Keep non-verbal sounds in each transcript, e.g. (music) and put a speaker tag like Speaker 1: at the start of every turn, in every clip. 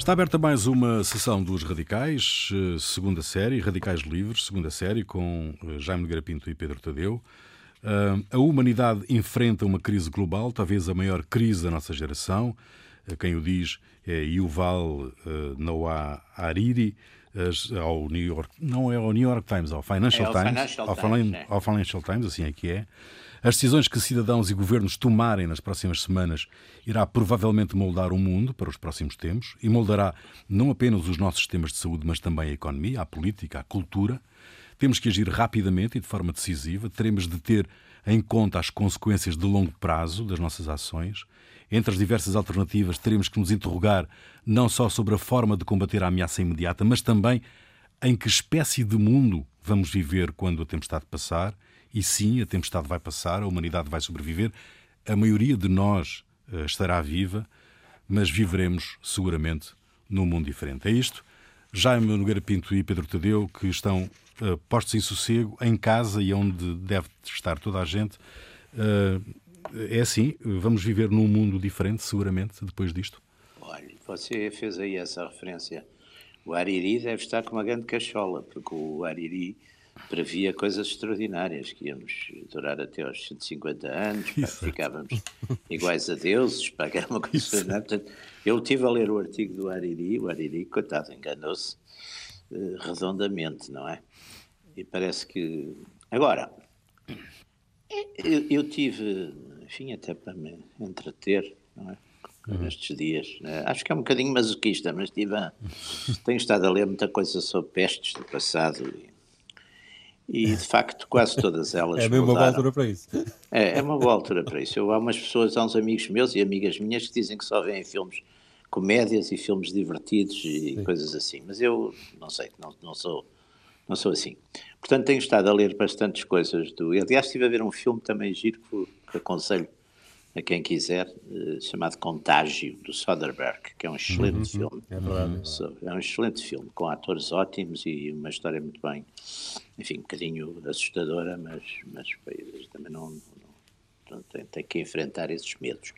Speaker 1: Está aberta mais uma sessão dos Radicais, eh, segunda série, Radicais Livres, segunda série, com eh, Jaime Nogueira Pinto e Pedro Tadeu. Eh, a humanidade enfrenta uma crise global, talvez a maior crise da nossa geração. Quem o diz é Yuval Noah Hariri, ao New York, não é ao New York Times, ao Financial é Times, Financial ao, Times, é. ao Financial Times, assim é que é. As decisões que cidadãos e governos tomarem nas próximas semanas irá provavelmente moldar o mundo para os próximos tempos e moldará não apenas os nossos sistemas de saúde, mas também a economia, a política, a cultura. Temos que agir rapidamente e de forma decisiva, teremos de ter em conta as consequências de longo prazo das nossas ações. Entre as diversas alternativas, teremos que nos interrogar não só sobre a forma de combater a ameaça imediata, mas também em que espécie de mundo vamos viver quando a tempestade passar e sim, a tempestade vai passar, a humanidade vai sobreviver, a maioria de nós uh, estará viva, mas viveremos seguramente num mundo diferente. É isto. Jaime Nogueira Pinto e Pedro Tadeu, que estão uh, postos em sossego, em casa e onde deve estar toda a gente. Uh, é assim, vamos viver num mundo diferente, seguramente, depois disto?
Speaker 2: Olha, você fez aí essa referência. O Ariri deve estar com uma grande cachola, porque o Ariri previa coisas extraordinárias, que íamos durar até aos 150 anos, ficávamos iguais a deuses, que era uma coisa Portanto, eu estive a ler o artigo do Ariri, o Ariri, coitado, enganou-se uh, redondamente, não é? E parece que... Agora, eu, eu, tive, enfim, até para me entreter, não é? Uhum. Nestes dias. Né? Acho que é um bocadinho masoquista, mas tive tenho estado a ler muita coisa sobre pestes do passado e e de facto quase todas (laughs) elas.
Speaker 3: É mesmo uma boa altura para isso. (laughs)
Speaker 2: É, é uma boa altura para isso. Eu, há umas pessoas, há uns amigos meus e amigas minhas que dizem que só veem filmes, comédias e filmes divertidos e Sim. coisas assim, mas eu não sei, não, não, sou, não sou assim. Portanto, tenho estado a ler bastantes coisas do. Aliás, estive a ver um filme também giro que, que aconselho a quem quiser, uh, chamado Contágio, do Soderbergh, que é um excelente uhum, filme. É verdade. É um excelente filme, com atores ótimos e uma história muito bem, enfim, um bocadinho assustadora, mas, mas também não, não, não tem, tem, que enfrentar esses medos.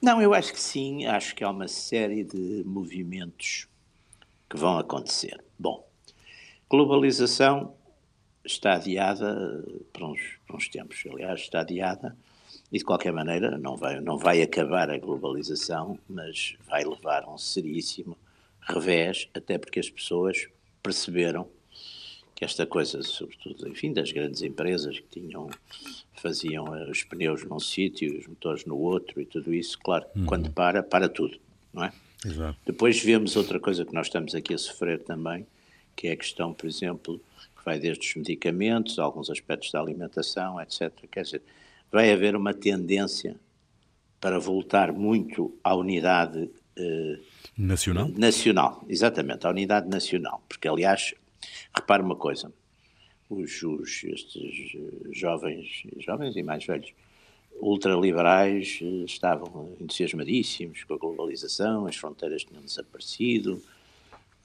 Speaker 2: Não, eu acho que sim, acho que há uma série de movimentos que vão acontecer. Bom, globalização está adiada para uns, para uns tempos, aliás, está adiada e de qualquer maneira não vai, não vai acabar a globalização, mas vai levar a um seríssimo revés, até porque as pessoas perceberam que esta coisa, sobretudo, enfim, das grandes empresas que tinham, faziam os pneus num sítio, os motores no outro e tudo isso, claro, uhum. quando para, para tudo, não é? Exato. Depois vemos outra coisa que nós estamos aqui a sofrer também, que é a questão, por exemplo, que vai desde os medicamentos, alguns aspectos da alimentação, etc. Quer dizer, vai haver uma tendência para voltar muito à unidade
Speaker 1: eh, nacional.
Speaker 2: Nacional, exatamente, à unidade nacional. Porque, aliás, repare uma coisa: os, os estes jovens, jovens e mais velhos ultraliberais eh, estavam entusiasmadíssimos com a globalização, as fronteiras tinham desaparecido,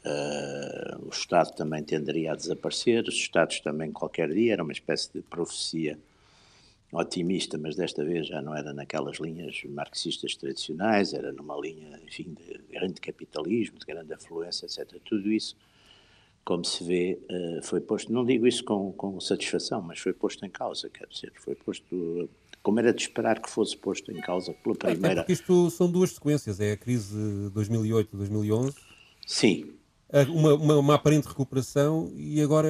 Speaker 2: uh, o Estado também tenderia a desaparecer, os Estados também qualquer dia, era uma espécie de profecia otimista, mas desta vez já não era naquelas linhas marxistas tradicionais, era numa linha, enfim, de grande capitalismo, de grande afluência, etc. Tudo isso, como se vê, eh, foi posto, não digo isso com, com satisfação, mas foi posto em causa, quer dizer, foi posto, como era de esperar que fosse posto em causa pela primeira... É,
Speaker 3: porque isto são duas sequências, é a crise 2008-2011...
Speaker 2: Sim,
Speaker 3: uma, uma, uma, aparente recuperação e agora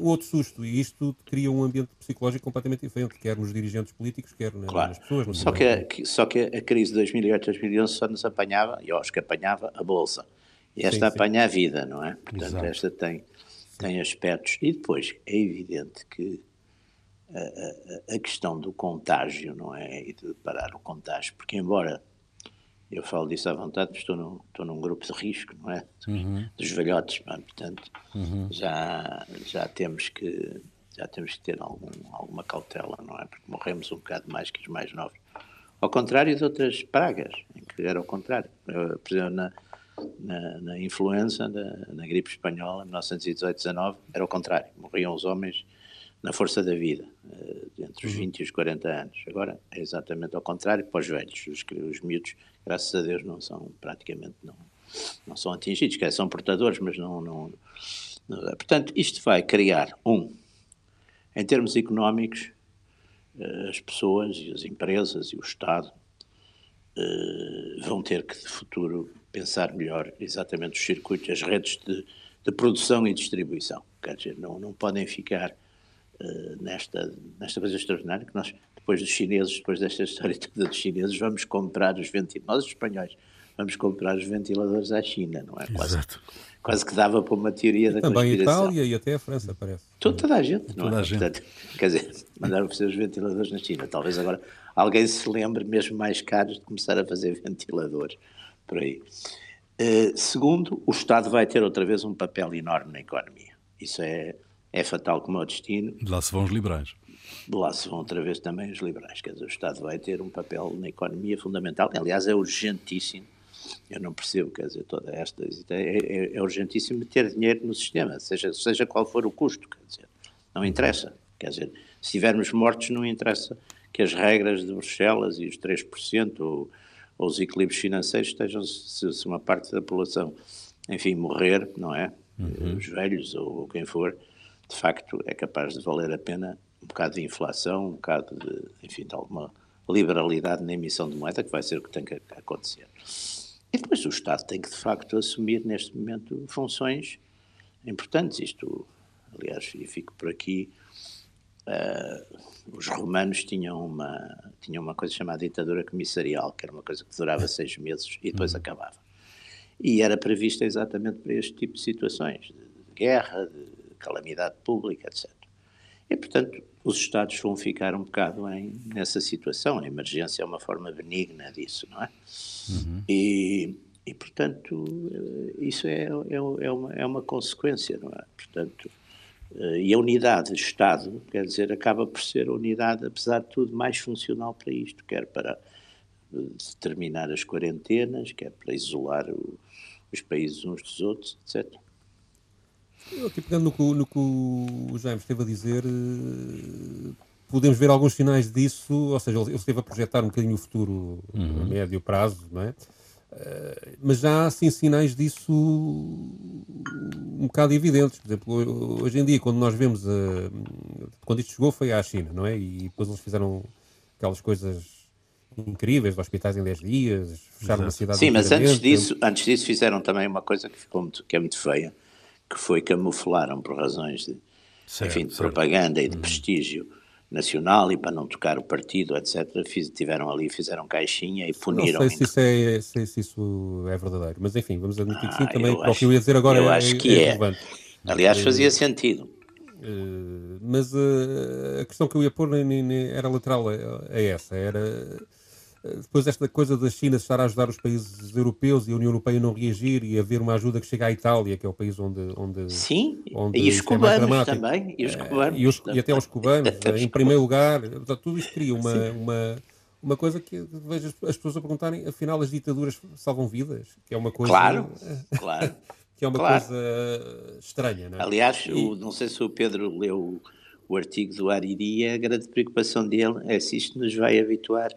Speaker 3: uh, outro susto. E isto cria um ambiente psicológico completamente diferente, quer nos dirigentes políticos, quer
Speaker 2: claro.
Speaker 3: nas pessoas.
Speaker 2: Só que, a, que, só que a crise de 2008-2011 só nos apanhava, e eu acho que apanhava a Bolsa. E esta sim, apanha sim. a vida, não é? Portanto, Exato. esta tem, tem aspectos. E depois, é evidente que a, a, a questão do contágio, não é? E de parar o contágio, porque embora eu falo disso à vontade, porque estou, estou num grupo de risco, não é? Uhum. Dos velhotes, portanto, uhum. já, já temos que já temos que ter algum, alguma cautela, não é? Porque morremos um bocado mais que os mais novos. Ao contrário de outras pragas, em que era o contrário. Por exemplo, na, na, na influenza, na, na, gripe espanhola, em 1918-19, era o contrário. Morriam os homens na força da vida, eh, entre os 20 uhum. e os 40 anos. Agora é exatamente ao contrário para os velhos. Os, os miúdos, graças a Deus, não são, praticamente não, não são atingidos, que são portadores, mas não, não, não. Portanto, isto vai criar, um, em termos económicos, eh, as pessoas e as empresas e o Estado uh, vão ter que, de futuro, pensar melhor exatamente os circuitos, as redes de, de produção e distribuição. Quer dizer, não, não podem ficar nesta, nesta coisa extraordinária que nós, depois dos chineses, depois desta história (laughs) toda dos chineses, vamos comprar os ventiladores, nós os espanhóis, vamos comprar os ventiladores à China, não é? Quase, Exato. quase que dava para uma teoria da
Speaker 3: Também a Itália e até a França, parece.
Speaker 2: Toda, toda a gente, não
Speaker 1: toda
Speaker 2: é?
Speaker 1: A gente. Portanto,
Speaker 2: quer dizer, mandaram fazer os ventiladores na China. Talvez agora alguém se lembre, mesmo mais caros, de começar a fazer (laughs) ventiladores por aí. Uh, segundo, o Estado vai ter outra vez um papel enorme na economia. Isso é, é fatal como é o destino.
Speaker 1: De lá se vão os liberais.
Speaker 2: De lá se vão outra vez também os liberais. Quer dizer, o Estado vai ter um papel na economia fundamental. Aliás, é urgentíssimo. Eu não percebo, quer dizer, toda esta. É, é, é urgentíssimo ter dinheiro no sistema, seja, seja qual for o custo. Quer dizer, não interessa. Quer dizer, se estivermos mortos, não interessa que as regras de Bruxelas e os 3% ou ou os equilíbrios financeiros estejam, se, se uma parte da população, enfim, morrer, não é? Uhum. Os velhos ou, ou, quem for, de facto é capaz de valer a pena um bocado de inflação, um bocado de, enfim, de alguma liberalidade na emissão de moeda, que vai ser o que tem que acontecer. E depois o Estado tem que, de facto, assumir neste momento funções importantes. Isto, aliás, e fico por aqui, uh, os romanos tinham uma, tinham uma coisa chamada ditadura comissarial, que era uma coisa que durava seis meses e depois uhum. acabava. E era prevista exatamente para este tipo de situações, de, de guerra, de calamidade pública, etc. E, portanto, os Estados vão ficar um bocado em, nessa situação. A emergência é uma forma benigna disso, não é? Uhum. E, e, portanto, eh, isso é, é, é, uma, é uma consequência, não é? Portanto, eh, e a unidade de Estado, quer dizer, acaba por ser a unidade, apesar de tudo, mais funcional para isto, quer para eh, determinar as quarentenas, quer para isolar o, os países uns dos outros, etc.
Speaker 3: Eu aqui pegando no que, no que o Jaime esteve a dizer, eh, podemos ver alguns sinais disso, ou seja, ele esteve a projetar um bocadinho o futuro uhum. a médio prazo, não é? Uh, mas já há assim sinais disso um bocado evidentes. Por exemplo, hoje em dia, quando nós vemos, uh, quando isto chegou foi à China, não é? E depois eles fizeram aquelas coisas incríveis, de hospitais em 10 dias, fecharam uma cidade.
Speaker 2: Sim, mas antes disso, antes disso fizeram também uma coisa que ficou muito, que é muito feia, que foi camuflaram por razões de, certo, enfim, de certo. propaganda e de uhum. prestígio nacional e para não tocar o partido, etc., fiz, tiveram ali, fizeram caixinha e puniram.
Speaker 3: Não sei se isso é, se, se isso é verdadeiro, mas enfim, vamos admitir que sim, ah, também o que eu ia dizer agora
Speaker 2: eu
Speaker 3: é,
Speaker 2: acho que é, é. Aliás, eh, fazia sentido.
Speaker 3: Uh, mas uh, a questão que eu ia pôr nem, nem era lateral a, a essa, era depois esta coisa da China estar a ajudar os países europeus e a União Europeia não reagir e haver uma ajuda que chega à Itália, que é o país onde... onde
Speaker 2: Sim, onde e os é cubanos também, e os cubanos.
Speaker 3: E, os, e até os cubanos, em primeiro lugar. Tudo isto cria uma, uma, uma coisa que vejo as pessoas a perguntarem, afinal as ditaduras salvam vidas? Que é uma coisa...
Speaker 2: Claro, (laughs) claro.
Speaker 3: que é uma claro. coisa estranha, não é?
Speaker 2: Aliás, e... o, não sei se o Pedro leu o artigo do Ariri, a grande preocupação dele é se isto nos vai habituar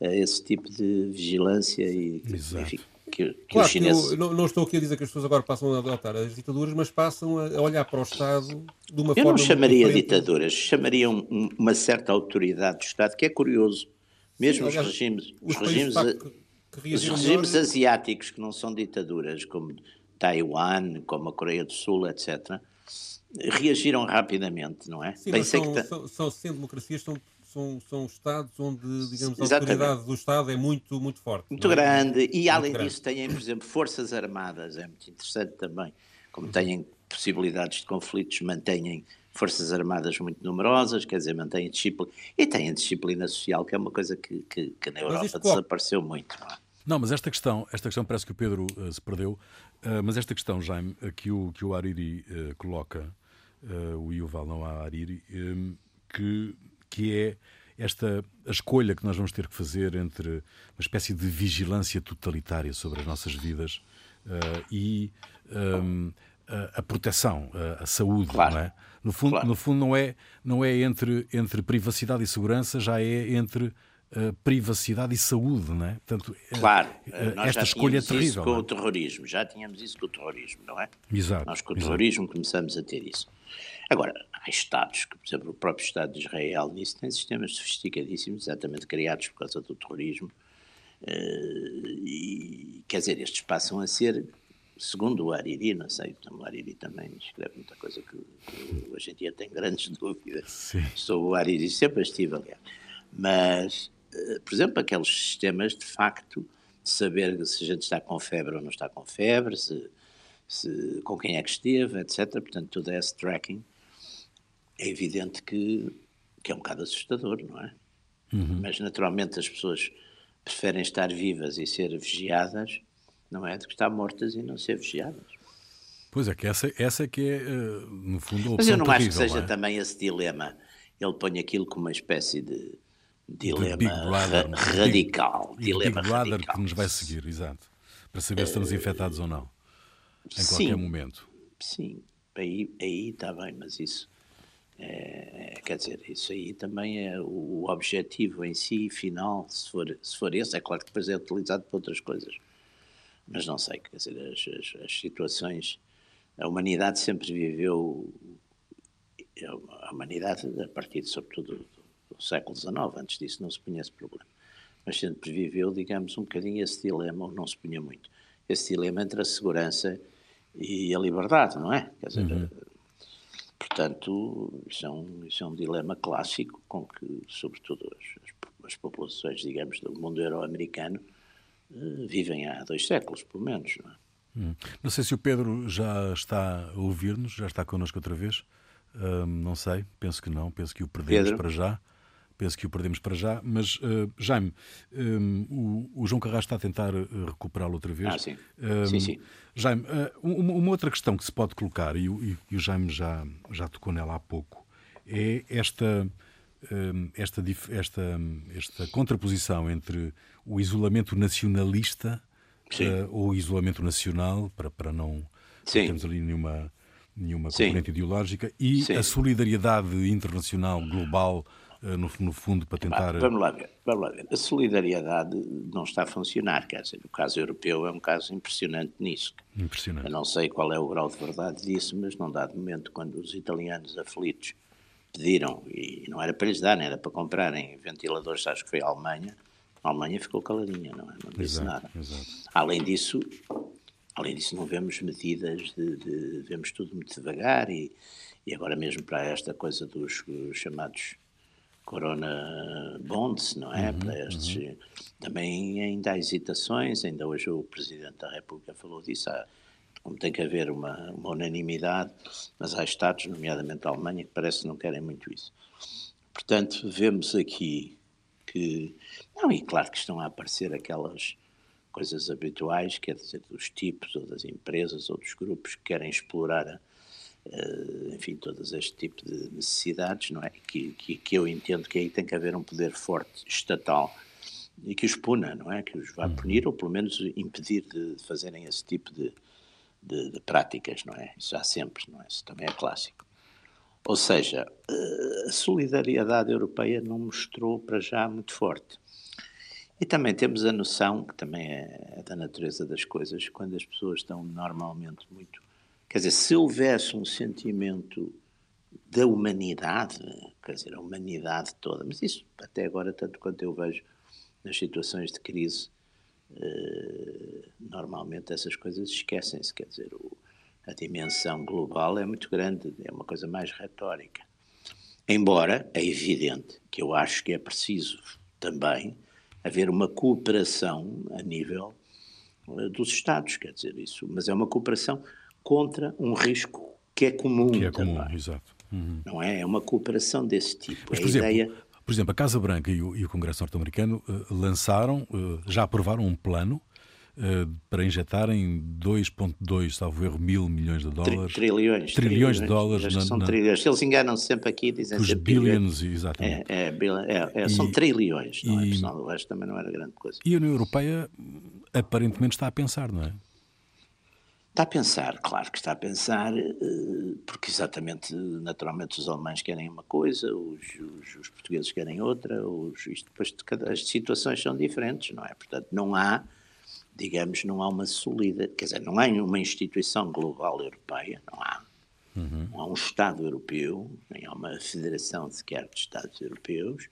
Speaker 2: a esse tipo de vigilância e enfim, que, que
Speaker 3: claro
Speaker 2: os chineses...
Speaker 3: Que não, não, estou aqui a dizer que as pessoas agora passam a adotar as ditaduras, mas passam a olhar para o Estado de uma
Speaker 2: Eu
Speaker 3: forma.
Speaker 2: Eu não chamaria ditaduras, chamaria um, uma certa autoridade do Estado, que é curioso. Mesmo Sim, aliás, os regimes, os, regimes, que, que os regimes melhor... asiáticos que não são ditaduras, como Taiwan, como a Coreia do Sul, etc., reagiram rapidamente, não é?
Speaker 3: Sim, Pensei são, que são, são, sendo democracias, são são, são estados onde, digamos, a autoridade do Estado é muito, muito forte.
Speaker 2: Muito é? grande. E muito além grande. disso, têm, por exemplo, forças armadas, é muito interessante também. Como têm possibilidades de conflitos, mantêm forças armadas muito numerosas, quer dizer, mantêm disciplina. E têm disciplina social, que é uma coisa que, que, que na Europa desapareceu muito. Não, é?
Speaker 1: não, mas esta questão, esta questão parece que o Pedro uh, se perdeu, uh, mas esta questão, Jaime, uh, que, o, que o Ariri coloca, o Yuval não há Ariri, que que é esta a escolha que nós vamos ter que fazer entre uma espécie de vigilância totalitária sobre as nossas vidas uh, e um, a, a, proteção, a, a saúde, claro. não é? No fundo, claro. no fundo não é não é entre entre privacidade e segurança, já é entre uh, privacidade e saúde, não é? Portanto,
Speaker 2: claro, uh, esta escolha é terrível. Isso com
Speaker 1: é?
Speaker 2: o terrorismo, já tínhamos isso com o terrorismo, não é?
Speaker 1: Exato.
Speaker 2: Nós com o
Speaker 1: exato.
Speaker 2: terrorismo começamos a ter isso. Agora, há Estados, que, por exemplo, o próprio Estado de Israel, nisso tem sistemas sofisticadíssimos, exatamente criados por causa do terrorismo, uh, e quer dizer, estes passam a ser segundo o Ariri, não sei, o Ariri também escreve muita coisa que, que hoje em dia tem grandes (laughs) dúvidas
Speaker 1: Sim.
Speaker 2: sobre o Ariri, sempre estive, aliás. Mas, uh, por exemplo, aqueles sistemas de facto de saber se a gente está com febre ou não está com febre, se, se, com quem é que esteve, etc. Portanto, todo esse tracking é evidente que, que é um bocado assustador, não é?
Speaker 1: Uhum.
Speaker 2: Mas, naturalmente, as pessoas preferem estar vivas e ser vigiadas não é? De estar mortas e não ser vigiadas.
Speaker 1: Pois é, que essa, essa é que é, no fundo, a
Speaker 2: Mas eu não
Speaker 1: terrível,
Speaker 2: acho que seja
Speaker 1: é?
Speaker 2: também esse dilema. Ele põe aquilo como uma espécie de dilema
Speaker 1: Big Brother,
Speaker 2: ra radical.
Speaker 1: Big,
Speaker 2: dilema
Speaker 1: Big
Speaker 2: radical.
Speaker 1: que nos vai seguir, exato. Para saber se estamos infectados ou não. Em
Speaker 2: sim,
Speaker 1: qualquer momento.
Speaker 2: Sim, aí, aí está bem, mas isso. É, quer dizer, isso aí também é o, o objetivo em si, final, se for, se for esse, é claro que depois é utilizado para outras coisas mas não sei, quer dizer, as, as, as, situações. A humanidade sempre viveu. A humanidade, a partir, sobretudo, do, do século XIX, antes disso não se punha esse problema. Mas sempre viveu, digamos, um bocadinho esse dilema, ou não se punha muito, esse dilema entre a segurança e a liberdade, não é? Quer dizer, uhum. Portanto, isso é, um, isso é um dilema clássico com que, sobretudo, as, as populações, digamos, do mundo euro-americano vivem há dois séculos, pelo menos. Não, é?
Speaker 1: hum. não sei se o Pedro já está a ouvir-nos, já está connosco outra vez. Um, não sei, penso que não, penso que o perdemos Pedro? para já. Penso que o perdemos para já, mas uh, Jaime, um, o, o, João Carrasco está a tentar recuperá-lo outra vez.
Speaker 2: Ah, sim. Um, sim, sim.
Speaker 1: Jaime, uh, uma, uma, outra questão que se pode colocar, e, e, e, o Jaime já, já tocou nela há pouco, é esta, esta, esta, esta contraposição entre o isolamento nacionalista uh, ou o isolamento nacional, para, para não termos ali nenhuma, nenhuma componente ideológica, e a solidariedade internacional, global, no, no, fundo, para tentar.
Speaker 2: Vamos lá, ver, vamos lá ver. A solidariedade não está a funcionar, quer dizer, o caso europeu é um caso impressionante nisso.
Speaker 1: Impressionante.
Speaker 2: Eu não sei qual é o grau de verdade disso, mas não dá de momento quando os italianos aflitos pediram, e não era para lhes dar, era para comprarem ventiladores, acho que foi a Alemanha, a Alemanha ficou caladinha, não, é? não disse
Speaker 1: exato,
Speaker 2: nada.
Speaker 1: Exato.
Speaker 2: Além disso, além disso, não vemos medidas de, de vemos tudo muito devagar e, e agora mesmo para esta coisa dos chamados Corona Bonds, não é?
Speaker 1: Uhum,
Speaker 2: para estes,
Speaker 1: uhum.
Speaker 2: Também ainda há hesitações, ainda hoje o Presidente da República falou disso, há, como tem que haver uma, uma, unanimidade, mas há Estados, nomeadamente a Alemanha, que parece que não querem muito isso. Portanto, vemos aqui que. Não, e claro que estão a aparecer aquelas coisas habituais, quer dizer, dos tipos ou das empresas ou dos grupos que querem explorar, uh, enfim, todos este tipo de necessidades, não é? Que, que, que, eu entendo que aí tem que haver um poder forte estatal e que os puna, não é? Que os vá punir ou pelo menos impedir de fazerem esse tipo de, de, de práticas, não é? Isso há sempre, não é? Isso também é clássico. Ou seja, a solidariedade europeia não mostrou para já muito forte. E também temos a noção, que também é da natureza das coisas, quando as pessoas estão normalmente muito. Quer dizer, se houvesse um sentimento da humanidade, quer dizer, a humanidade toda, mas isso até agora, tanto quanto eu vejo nas situações de crise, eh, normalmente essas coisas esquecem-se, quer dizer, o, a dimensão global é muito grande, é uma coisa mais retórica. Embora é evidente que eu acho que é preciso também haver uma cooperação a nível uh, dos Estados, quer dizer isso, mas é uma cooperação contra um risco que é comum.
Speaker 1: Que é
Speaker 2: também,
Speaker 1: comum, exato. Uhum.
Speaker 2: Não é? É uma cooperação desse tipo.
Speaker 1: Mas,
Speaker 2: é
Speaker 1: por, exemplo,
Speaker 2: ideia...
Speaker 1: por exemplo, a Casa Branca e o, e o Congresso norte-americano uh, lançaram, uh, já aprovaram um plano Uh, para injetarem 2,2, salvo erro, mil milhões de dólares.
Speaker 2: Tri trilhões.
Speaker 1: Trilhões de dólares.
Speaker 2: Na, são na... trilhões. Eles enganam -se sempre aqui, dizem
Speaker 1: Os bilhões, exatamente.
Speaker 2: É, é, é, são trilhões, não e, é? Pessoal, o resto também não era grande coisa.
Speaker 1: E a União Europeia aparentemente está a pensar, não é?
Speaker 2: Está a pensar, claro que está a pensar, eh, porque exatamente, naturalmente, os alemães querem uma coisa, os, os, os portugueses querem outra, os, isto, depois cada, as situações são diferentes, não é? Portanto, não há, digamos, não há uma sólida, quer dizer, não há uma instituição global europeia, não há. Uhum. Não há um Estado europeu, nem há uma federação sequer de Estados europeus,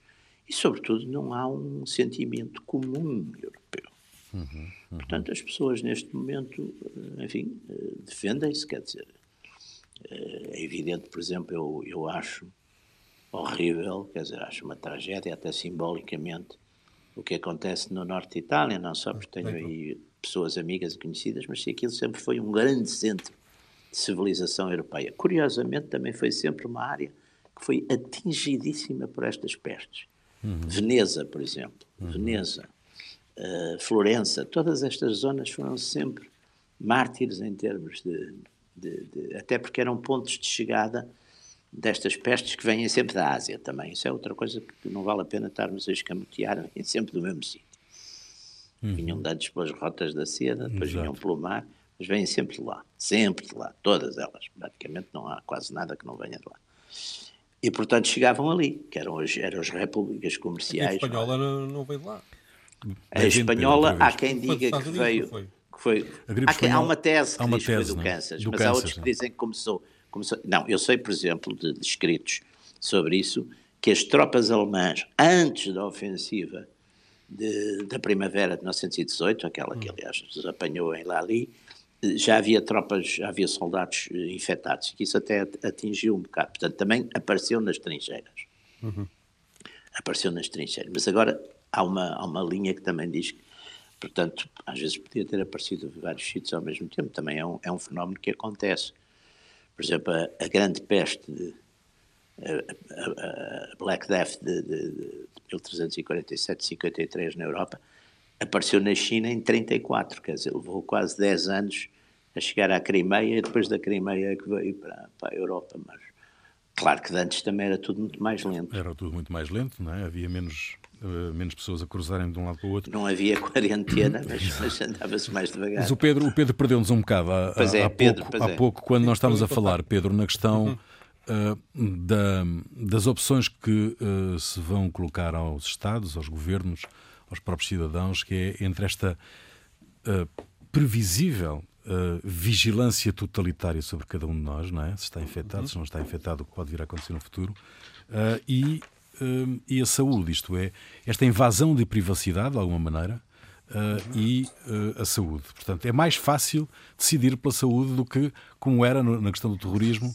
Speaker 2: e, sobretudo, não há um sentimento comum europeu. Uhum, uhum. Portanto, as pessoas neste momento, eh, enfim, eh, defendem-se, quer dizer, eh, é evidente, por exemplo, eu, eu acho horrível, quer dizer, acho uma tragédia, até simbolicamente, o que acontece no norte de Itália, não só porque tenho aí pessoas amigas e conhecidas, mas se aquilo sempre foi um grande centro de civilização europeia. Curiosamente, também foi sempre uma área que foi atingidíssima por estas pestes. Uhum. Veneza, por exemplo. Uhum. Veneza uh, Florença, todas estas zonas foram sempre mártires em termos de, de, de, Até porque eram pontos de chegada destas pestes que vêm sempre da Ásia também. Isso é outra coisa que não vale a pena estarmos a escamotear, vêm sempre do mesmo sítio. Uhum. Vinham dados pelas rotas da seda, depois Exato. vinham pelo mar, mas vêm sempre de lá, sempre de lá, todas elas. Praticamente não há quase nada que não venha de lá. E, portanto, chegavam ali, que eram as, eram as repúblicas comerciais.
Speaker 3: A espanhola não, não veio de lá.
Speaker 2: A espanhola, há quem diga que veio. Que foi, há, quem, há, uma tese que há uma diz tese, que foi do Kansas, do mas Kansas, há outros que dizem que começou, começou. Não, eu sei, por exemplo, de, de escritos sobre isso, que as tropas alemãs, antes da ofensiva de, da primavera de 1918, aquela que hum. aliás nos apanhou em Lali, já havia tropas, já havia soldados eh, infectados, que isso até atingiu um bocado. Portanto, também apareceu nas trincheiras. Uhum. Apareceu nas trincheiras. Mas agora há uma, há uma linha que também diz que, portanto, às vezes podia ter aparecido vários sítios ao mesmo tempo, também é um, é um fenómeno que acontece. Por exemplo, a, a grande peste, de, a, a, a, Black Death de, de, de 1347-53 na Europa, apareceu na China em 34, quer dizer, levou quase 10 anos a chegar à Crimeia e depois da Crimeia é que veio para, para a Europa, mas claro que antes também era tudo muito mais lento.
Speaker 1: Era tudo muito mais lento, não é? Havia menos menos pessoas a cruzarem de um lado para o outro.
Speaker 2: Não havia quarentena, (laughs) mas, mas andava-se mais devagar.
Speaker 1: Mas o Pedro, o Pedro perdeu-nos um bocado há, é, há, Pedro, pouco, há é. pouco, quando nós estávamos a falar, Pedro, na questão uh, da, das opções que uh, se vão colocar aos Estados, aos governos, aos próprios cidadãos, que é entre esta previsível Uh, vigilância totalitária sobre cada um de nós, não é? Se está infectado, se não está infectado, o que pode vir a acontecer no futuro, uh, e uh, e a saúde, isto é, esta invasão de privacidade, de alguma maneira, uh, e uh, a saúde. Portanto, é mais fácil decidir pela saúde do que, como era no, na questão do terrorismo,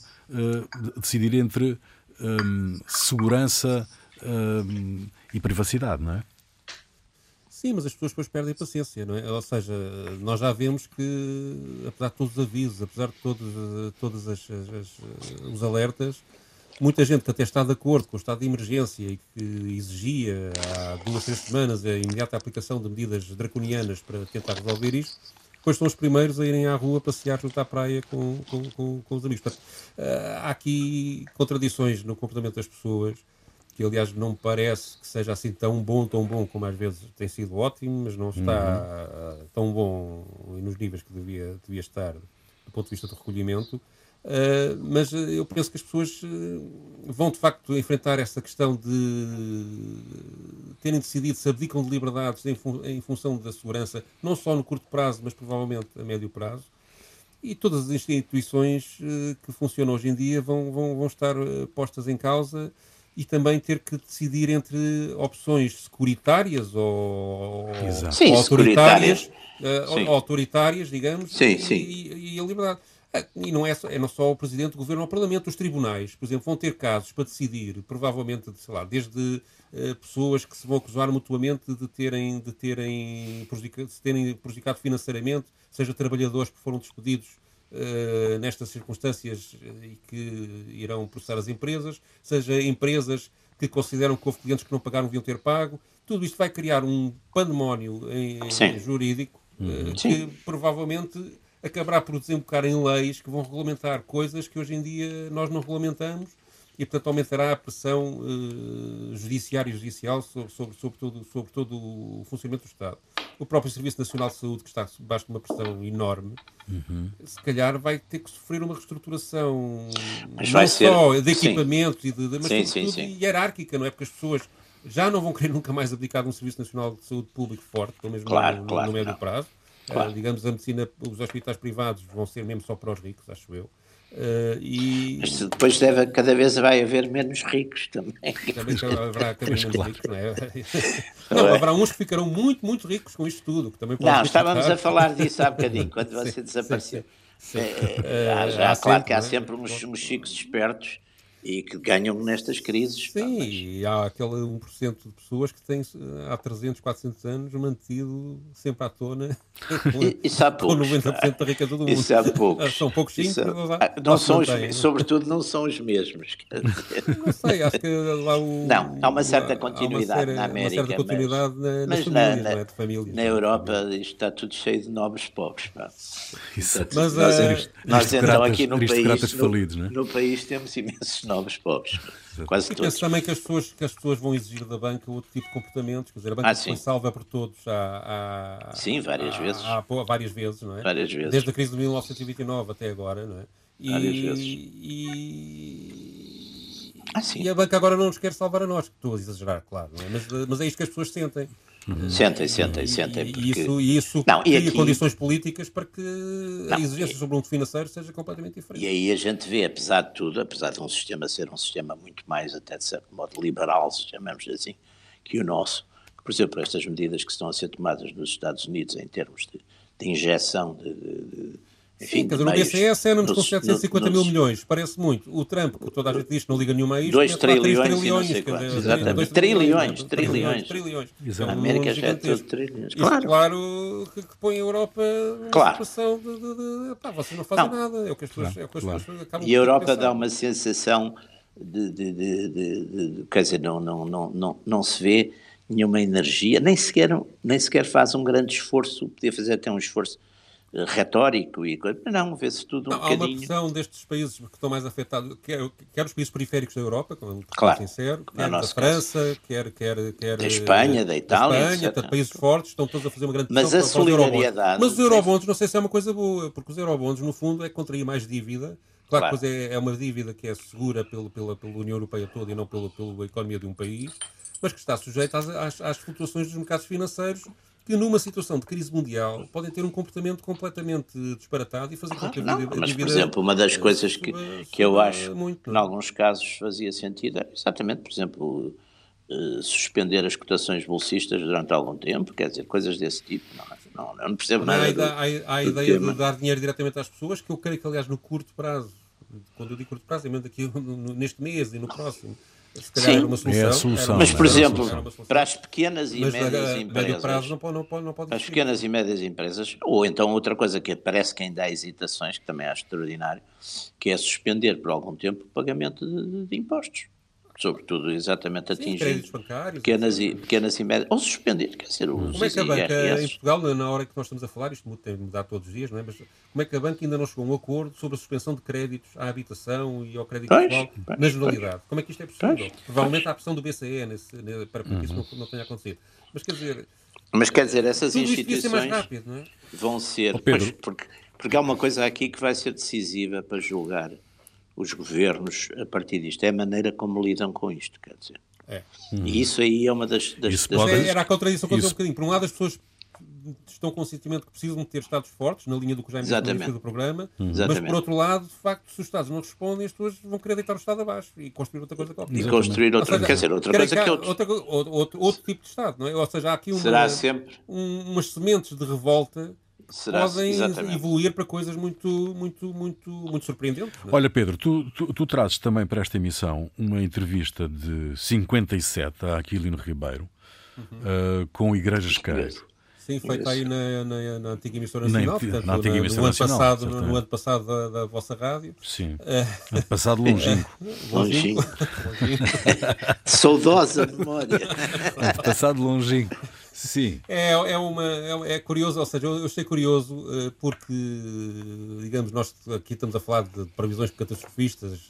Speaker 1: decidir entre um, segurança um, e privacidade, não é?
Speaker 3: Sim, mas as pessoas depois perdem paciência, não é? Ou seja, nós já vemos que, apesar de todos os avisos, apesar de todos, todos as, as, os alertas, muita gente que até está de acordo com o estado de emergência e que exigia há duas, três semanas a imediata aplicação de medidas draconianas para tentar resolver isto, depois são os primeiros a irem à rua passear junto à praia com, com, com, com os amigos. Portanto, uh, há aqui contradições no comportamento das pessoas, que aliás não me parece que seja assim tão bom, tão bom como às vezes tem sido ótimo, mas não está uhum. tão bom nos níveis que devia, devia estar do ponto de vista do recolhimento. Uh, mas eu penso que as pessoas uh, vão de facto enfrentar essa questão de terem decidido se abdicam de liberdades em, fun em, função da segurança, não só no curto prazo, mas provavelmente a médio prazo. E todas as instituições uh, que funcionam hoje em dia vão, vão, vão estar postas em causa e também ter que decidir entre opções securitárias ou,
Speaker 2: sim,
Speaker 3: ou autoritárias, autoritárias, digamos, sim, sim. E, e a liberdade. E não é, só, é não só o Presidente do Governo, é o Parlamento, os tribunais, por exemplo, vão ter casos para decidir, provavelmente, sei lá, desde uh, pessoas que se vão acusar mutuamente de terem, de terem, prejudicado, de terem prejudicado financeiramente, seja trabalhadores que foram despedidos uh, nestas circunstâncias e que irão processar as empresas, seja empresas que consideram que houve clientes que não pagaram deviam ter pago. Tudo isto vai criar um pandemónio em, em jurídico uh, que provavelmente acabará por desembocar em leis que vão regulamentar coisas que hoje em dia nós não regulamentamos e, portanto, aumentará a pressão uh, judiciária e judicial sobre, sobre, sobre, todo, sobre todo o funcionamento do Estado. o próprio Serviço Nacional de Saúde, que está debaixo de uma pressão enorme, uhum. se calhar vai ter que sofrer uma reestruturação
Speaker 2: mas não
Speaker 3: só
Speaker 2: ser...
Speaker 3: de equipamento, e de, de, mas
Speaker 2: sim,
Speaker 3: sim, sim. hierárquica, não é? Porque as pessoas já não vão querer nunca mais abdicar de um Serviço Nacional de Saúde público forte, pelo menos
Speaker 2: claro,
Speaker 3: no,
Speaker 2: claro,
Speaker 3: no médio
Speaker 2: não.
Speaker 3: prazo. Claro. Uh, digamos, a medicina, os hospitais privados vão ser mesmo só para os ricos, acho eu. Uh, e...
Speaker 2: Mas depois deve, cada vez vai haver menos ricos também.
Speaker 3: Também haverá cada vez menos claro. ricos, não é? (laughs) Não, haverá uns que ficarão muito, muito ricos com isto tudo. Que também
Speaker 2: não, estávamos a falar disso há bocadinho, (laughs) quando você sim, desapareceu. Sim, sim. É, há, já, há claro sempre, que há é? sempre uns, uns chicos espertos e que ganham nestas crises.
Speaker 3: Sim, pá, mas... e há aquele 1% de pessoas que têm há 300, 400 anos mantido sempre à tona (laughs)
Speaker 2: isso há poucos,
Speaker 3: com 90% da riqueza do mundo.
Speaker 2: Isso há poucos.
Speaker 3: São poucos sim, há,
Speaker 2: não são os, sobretudo não são os mesmos. (laughs)
Speaker 3: Não sei, acho que lá o...
Speaker 2: Não, há uma certa continuidade
Speaker 3: série,
Speaker 2: na América.
Speaker 3: Uma certa continuidade
Speaker 2: mas,
Speaker 3: na, nas
Speaker 2: mas
Speaker 3: famílias,
Speaker 2: na,
Speaker 3: não é? De famílias.
Speaker 2: Na Europa isto está tudo cheio de nobres pobres. Pá.
Speaker 1: Isso,
Speaker 2: Portanto,
Speaker 3: mas,
Speaker 2: nós,
Speaker 3: uh,
Speaker 2: nós então aqui no país,
Speaker 1: falidos,
Speaker 2: no,
Speaker 1: é?
Speaker 2: no país temos imensos nobres pobres. Quase
Speaker 3: e
Speaker 2: todos.
Speaker 3: penso também que as, pessoas, que as pessoas vão exigir da banca outro tipo de comportamentos. Quer dizer, a banca
Speaker 2: Ah,
Speaker 3: foi salva por todos há, há-
Speaker 2: Sim, várias
Speaker 3: há-
Speaker 2: vezes.
Speaker 3: há- há várias vezes, não é?
Speaker 2: Várias vezes.
Speaker 3: Desde a crise de 1929 até agora, não é? E,
Speaker 2: Várias vezes.
Speaker 3: E,
Speaker 2: Ah, sim.
Speaker 3: e a banca agora não nos quer salvar a nós, que estou a exagerar, claro, não é? Mas, mas é isto que as pessoas sentem.
Speaker 2: Sentem, sentem,
Speaker 3: E-
Speaker 2: sentem.
Speaker 3: E,
Speaker 2: Porque...
Speaker 3: isso, e isso
Speaker 2: Não,
Speaker 3: cria
Speaker 2: aqui-
Speaker 3: condições políticas para que a
Speaker 2: Não,
Speaker 3: exigência
Speaker 2: e-
Speaker 3: sobre o mundo financeiro seja completamente diferente.
Speaker 2: E aí a gente vê, apesar de tudo, apesar de um sistema ser um sistema muito mais, até de certo modo, liberal, se chamamos assim, que o nosso, que, por exemplo, estas medidas que estão a ser tomadas nos Estados Unidos em termos de, de injeção de- de- enfim,
Speaker 3: Sim, quer dizer, o
Speaker 2: meios
Speaker 3: BCE cena-nos com
Speaker 2: nos-
Speaker 3: 750
Speaker 2: nos-
Speaker 3: mil milhões, parece muito. O Trump, que toda a gente diz que não liga nenhuma a isto,
Speaker 2: 2
Speaker 3: mete lá três
Speaker 2: trilhões e não
Speaker 3: trilhões,
Speaker 2: sei
Speaker 3: quer
Speaker 2: quantos.
Speaker 3: dizer,
Speaker 2: Trilhões,
Speaker 3: é?
Speaker 2: trilhões.
Speaker 3: trilhões.
Speaker 1: Exato.
Speaker 3: É um
Speaker 2: A América já é tudo trilhões.
Speaker 3: Isto,
Speaker 2: Claro.
Speaker 3: claro, que, que põe a Europa numa
Speaker 2: Claro.
Speaker 3: situação de, de, de pá, vocês não fazem
Speaker 2: Não.
Speaker 3: nada, é o que as pessoas, é o que as
Speaker 1: Claro.
Speaker 3: pessoas acabam
Speaker 2: E a Europa dá uma sensação de, de- de- de- de- de- quer dizer, não, não, não, não, não se vê nenhuma energia, nem sequer, nem sequer faz um grande esforço, podia fazer até um esforço retórico e coisa, mas não, vê-se tudo um
Speaker 3: Não, há uma
Speaker 2: bocadinho.
Speaker 3: pressão destes países que estão mais afetados, quer, quer os países periféricos da Europa, como
Speaker 2: Claro.
Speaker 3: sincero, quer da França, quer, quer, quer
Speaker 2: Da Espanha, da Itália,
Speaker 3: da Espanha,
Speaker 2: etc.
Speaker 3: países fortes, estão todos a fazer uma grande
Speaker 2: Mas
Speaker 3: pressão
Speaker 2: a
Speaker 3: os eurobonds.
Speaker 2: solidariedade-
Speaker 3: Mas os eurobonds não sei se é uma coisa boa, porque os eurobonds, no fundo, é contrair mais dívida. Claro,
Speaker 2: Claro.
Speaker 3: é, é uma dívida que é segura pelo, pela, pela União Europeia toda e não pelo, pela economia de um país, mas que está sujeita às, às, às flutuações dos mercados financeiros que numa situação de crise mundial podem ter um comportamento completamente disparatado e fazer com que a vida-
Speaker 2: mas, por exemplo, uma das
Speaker 3: eh,
Speaker 2: coisas que,
Speaker 3: suba-
Speaker 2: que eu acho
Speaker 3: muito,
Speaker 2: que, em
Speaker 3: é?
Speaker 2: alguns casos, fazia sentido é exatamente, por exemplo, eh, suspender as cotações bolsistas durante algum tempo, quer dizer, coisas desse tipo. Não, é? não, não percebo
Speaker 3: há,
Speaker 2: nada.
Speaker 3: ide-
Speaker 2: do-
Speaker 3: há- há a ideia
Speaker 2: tema.
Speaker 3: de dar dinheiro diretamente às pessoas, que eu creio que, aliás, no curto prazo, quando eu digo curto prazo, é mesmo daqui, neste mês e no próximo, se calhar
Speaker 2: Sim.
Speaker 3: era uma solução.
Speaker 1: É a solução,
Speaker 3: uma
Speaker 2: Mas, por exemplo,
Speaker 3: solução.
Speaker 2: para as pequenas e
Speaker 3: Mas
Speaker 2: médias empresas,
Speaker 3: prazo não pode, não pode, não pode
Speaker 2: as pequenas e médias empresas, ou então outra coisa que parece que ainda há hesitações, que também acho extraordinário, que é suspender por algum tempo o pagamento de, de impostos. Sobretudo, exatamente
Speaker 3: Sim, bancários.
Speaker 2: pequenas e, pequenas e médias, ou suspender, quer dizer, os
Speaker 3: Como é que a banca em. Portugal, na- hora que nós estamos a falar, isto tem de mudar todos os dias, não é? Mas como é que a banca ainda não chegou a um acordo sobre a suspensão de créditos à habitação e ao crédito
Speaker 2: Pois,
Speaker 3: pessoal
Speaker 2: pois,
Speaker 3: na generalidade? Como é que isto é possível?
Speaker 2: Pois,
Speaker 3: Provavelmente há a pressão do BCE nesse, ne- para que isso não, não tenha acontecido. Mas quer dizer,
Speaker 2: Mas quer dizer, essas
Speaker 3: devia ser mais
Speaker 2: instituições
Speaker 3: rápido, não é?
Speaker 2: vão ser. Porque, porque há uma coisa aqui que vai ser decisiva para julgar os governos a partir disto. É a maneira como lidam com isto, quer dizer.
Speaker 3: É.
Speaker 2: E isso aí é uma das. das,
Speaker 1: Isso
Speaker 2: das-
Speaker 1: pode-
Speaker 3: Mas era a contradição que eu
Speaker 1: Isso-
Speaker 3: um bocadinho. Por um lado, as pessoas estão com o sentimento que precisam de ter Estados fortes, na linha do que já início do programa, mas
Speaker 2: Exatamente.
Speaker 3: por outro lado, de facto, se os Estados não respondem, as pessoas vão querer deitar o Estado abaixo e construir outra coisa qualquer.
Speaker 2: E construir outra,
Speaker 3: Ou seja,
Speaker 2: quer dizer, outra coisa
Speaker 3: que
Speaker 2: outros.
Speaker 3: outra outro, outro, outro tipo de Estado, não é? Ou seja, há aqui uma,
Speaker 2: Será sempre.
Speaker 3: um- umas sementes de revolta
Speaker 2: Será,
Speaker 3: podem
Speaker 2: exatamente.
Speaker 3: evoluir para coisas muito, muito, muito, muito surpreendentes. não é?
Speaker 1: Olha, Pedro, tu, tu, tu trazes também para esta emissão uma entrevista de 57 a Aquilino Ribeiro eh, com Igrejas Queiro.
Speaker 3: Sim, feita aí na, na, na antiga emissora
Speaker 1: Na
Speaker 3: nacional,
Speaker 1: antiga-
Speaker 3: portanto,
Speaker 1: na antiga
Speaker 3: no
Speaker 1: emissora
Speaker 3: ano
Speaker 1: nacional,
Speaker 3: passado, no, no ano passado da, da vossa rádio.
Speaker 1: Sim.
Speaker 3: Eh,
Speaker 1: Ano passado longínquo. (laughs) (laughs) (laughs)
Speaker 2: Longínquo. Saudosa memória.
Speaker 1: Ano passado longínquo. Sim.
Speaker 3: É, é, uma, é, é curioso, ou seja, eu, eu achei curioso eh, porque, digamos, nós aqui estamos a falar de previsões catastrofistas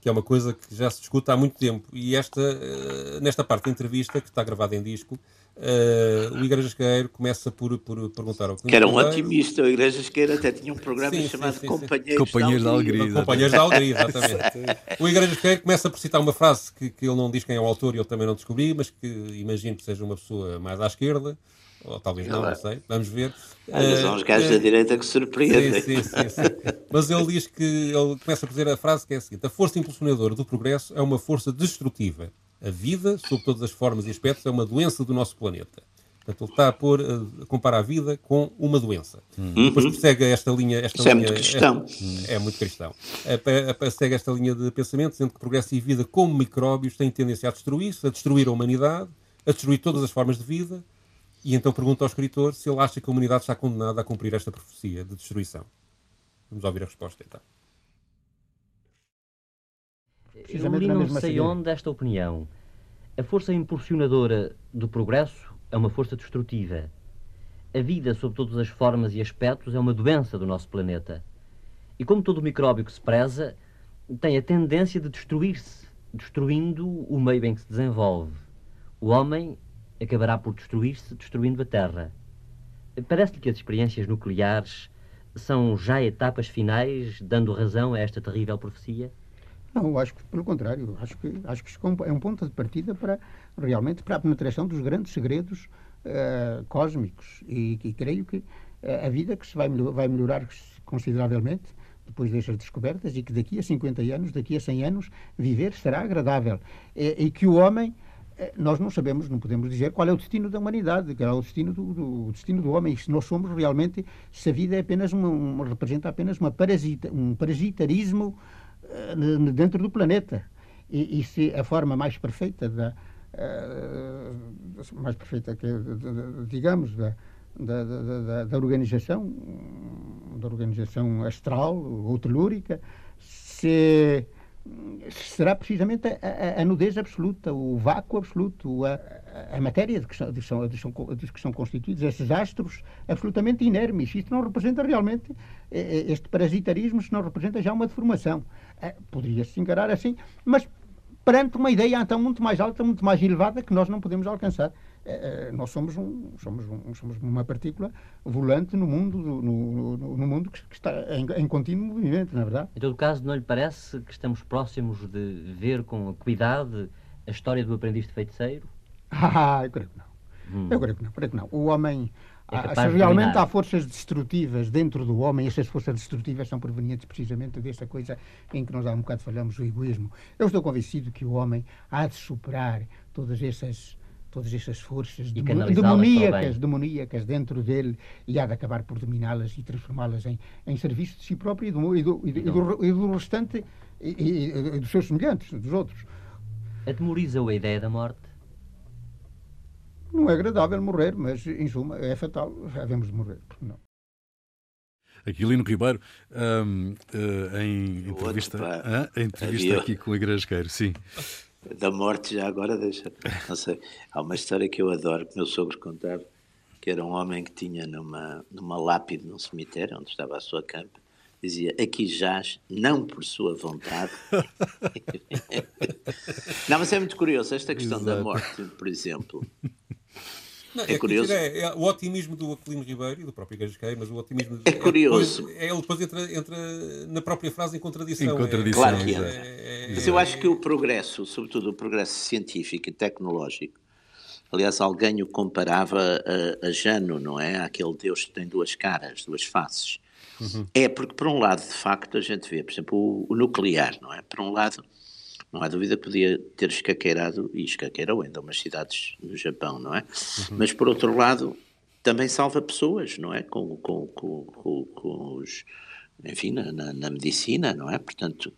Speaker 3: que é uma coisa que já se discute há muito tempo. E esta, uh, nesta parte da entrevista, que está gravada em disco, Uh, o Igreja Esqueiro começa por, por perguntar ao
Speaker 2: Que era um otimista, o Igreja Esqueiro até tinha um programa sim, chamado sim, sim, Companheiros,
Speaker 1: Companheiros da Alegria.
Speaker 3: Companheiros da Alegria, (laughs) exatamente. o Igreja Esqueiro começa por citar uma frase que, que ele não diz quem é o autor e eu também não descobri, mas que imagino que seja uma pessoa mais à esquerda, ou talvez não, não sei, vamos ver.
Speaker 2: Olha, são os gajos da direita que surpreendem.
Speaker 3: Sim, sim, sim, Mas ele diz que, ele começa a dizer a frase que é a seguinte: a força impulsionadora do progresso é uma força destrutiva a vida, sob todas as formas e aspectos, é uma doença do nosso planeta. Portanto, ele está a, pôr, a comparar a vida com uma doença. Uhum. Depois persegue esta linha. Esta
Speaker 2: Isso
Speaker 3: linha,
Speaker 2: é muito cristão.
Speaker 3: Esta, é muito cristão. Persegue esta linha de pensamento, dizendo que progresso e vida, como micróbios, têm tendência a destruir-se, a destruir a humanidade, a destruir todas as formas de vida. E então pergunta ao escritor se ele acha que a humanidade está condenada a cumprir esta profecia de destruição. Vamos ouvir a resposta então.
Speaker 4: Eu li não sei seguida. onde esta opinião. A força impulsionadora do progresso é uma força destrutiva. A vida, sob todas as formas e aspectos, é uma doença do nosso planeta. E como todo micróbio que se preza, tem a tendência de destruir-se, destruindo o meio em que se desenvolve. O homem acabará por destruir-se, destruindo a Terra. Parece-lhe que as experiências nucleares são já etapas finais, dando razão a esta terrível profecia?
Speaker 5: Não, acho que pelo contrário, acho que acho que é um ponto de partida para realmente para a penetração dos grandes segredos uh, cósmicos e, e, creio que uh, a vida que se vai, vai melhorar consideravelmente depois destas descobertas e que daqui a 50 anos, daqui a 100 anos, viver será agradável e, e que o homem eh, nós não sabemos, não podemos dizer qual é o destino da humanidade, qual é o destino do, do o destino do homem. Se nós somos realmente, se a vida é apenas uma, uma representa apenas uma parasita, um parasitarismo dentro do planeta. E, e, se a forma mais perfeita da uh, mais perfeita que digamos da, da, da, da, organização da organização astral ou telúrica se será precisamente a, a, a, nudez absoluta, o vácuo absoluto, a, a matéria de que, são, de, são, de que são constituídos esses astros absolutamente inermes. Isto não representa realmente, eh, eh, este parasitarismo, isto não representa já uma deformação. Eh, poderia-se encarar assim, mas perante uma ideia então muito mais alta, muito mais elevada, que nós não podemos alcançar. nós somos, um, somos, um, somos uma partícula volante no mundo, no, no, no mundo que, está em, em, contínuo movimento, na é verdade.
Speaker 4: Em todo caso, não lhe parece que estamos próximos de ver com cuidado a história do aprendiz de feiticeiro? (laughs)
Speaker 5: Ah, eu creio que não. Hum. Eu creio que não, creio que não. O homem. É se realmente há forças destrutivas dentro do homem, essas forças destrutivas são provenientes precisamente desta coisa em que nós há um bocado falamos, o egoísmo. Eu estou convencido que o homem há de superar todas essas todas essas forças demoníacas, demoníacas dentro dele e há de acabar por dominá-las e transformá-las em, em serviço de si próprio e do, e do, e do, então. e do restante e, e, dos seus semelhantes, dos outros.
Speaker 4: Atemoriza-o a ideia da morte?
Speaker 5: Não é agradável morrer, mas em suma é fatal. Havemos de morrer, não.
Speaker 1: Aquilino Ribeiro, um, uh, eh, em entrevista, Outro, em entrevista aqui com o Igrasqueiro, sim.
Speaker 2: Da morte já agora deixa. Não sei. Há uma história que eu adoro, que meu sogro contava, que era um homem que tinha numa, numa lápide num cemitério, onde estava a sua campa, dizia aqui jaz, não por sua vontade. (laughs) não, mas é muito curioso esta questão Exato. da morte, por exemplo.
Speaker 3: Não, é, é, curioso. É, é, o otimismo do Aquilino Ribeiro e do próprio Gasquei, mas o otimismo.
Speaker 2: É curioso.
Speaker 3: É, ele depois entra, entra, na própria frase em contradição.
Speaker 1: Em contradição.
Speaker 2: claro que entra. Mas eu acho que o progresso, sobretudo o progresso científico e tecnológico, aliás, alguém o comparava a, a Jano, não é? Aquele Deus que tem duas caras, duas faces. Uhum. É porque, por um lado, de facto, a gente vê, por exemplo, o, o nuclear, não é? Por um lado não há dúvida que podia ter escaqueirado, e escaqueirou ainda umas cidades no Japão, não é? Uhum. Mas, por outro lado, também salva pessoas, não é? Com, com, com, com, os. Enfim, na, na, medicina, não é? Portanto.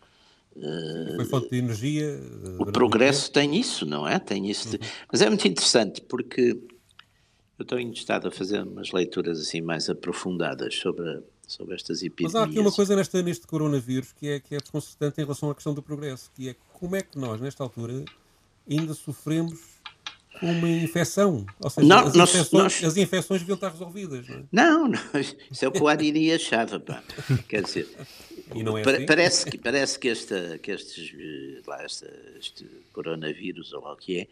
Speaker 3: Uh, Foi fonte de energia.
Speaker 2: Eh, o progresso tem isso, não é? Tem isso. De... Uhum. Mas é muito interessante porque eu tenho estado a fazer umas leituras assim mais aprofundadas sobre sobre estas epidemias.
Speaker 3: Mas há aqui uma coisa nesta, neste coronavírus que é, que é desconcertante em relação à questão do progresso, que é como é que nós, nesta altura, ainda sofremos uma infecção. Ou seja, não, as, nós, infecções, nós... as infecções deviam estar resolvidas. Não, é?
Speaker 2: não, não (laughs) isso é o que o Ariri achava. Pá. Quer dizer, é assim? parece, que, parece que, esta, que estes, lá, esta, este coronavírus, ou lá o que é,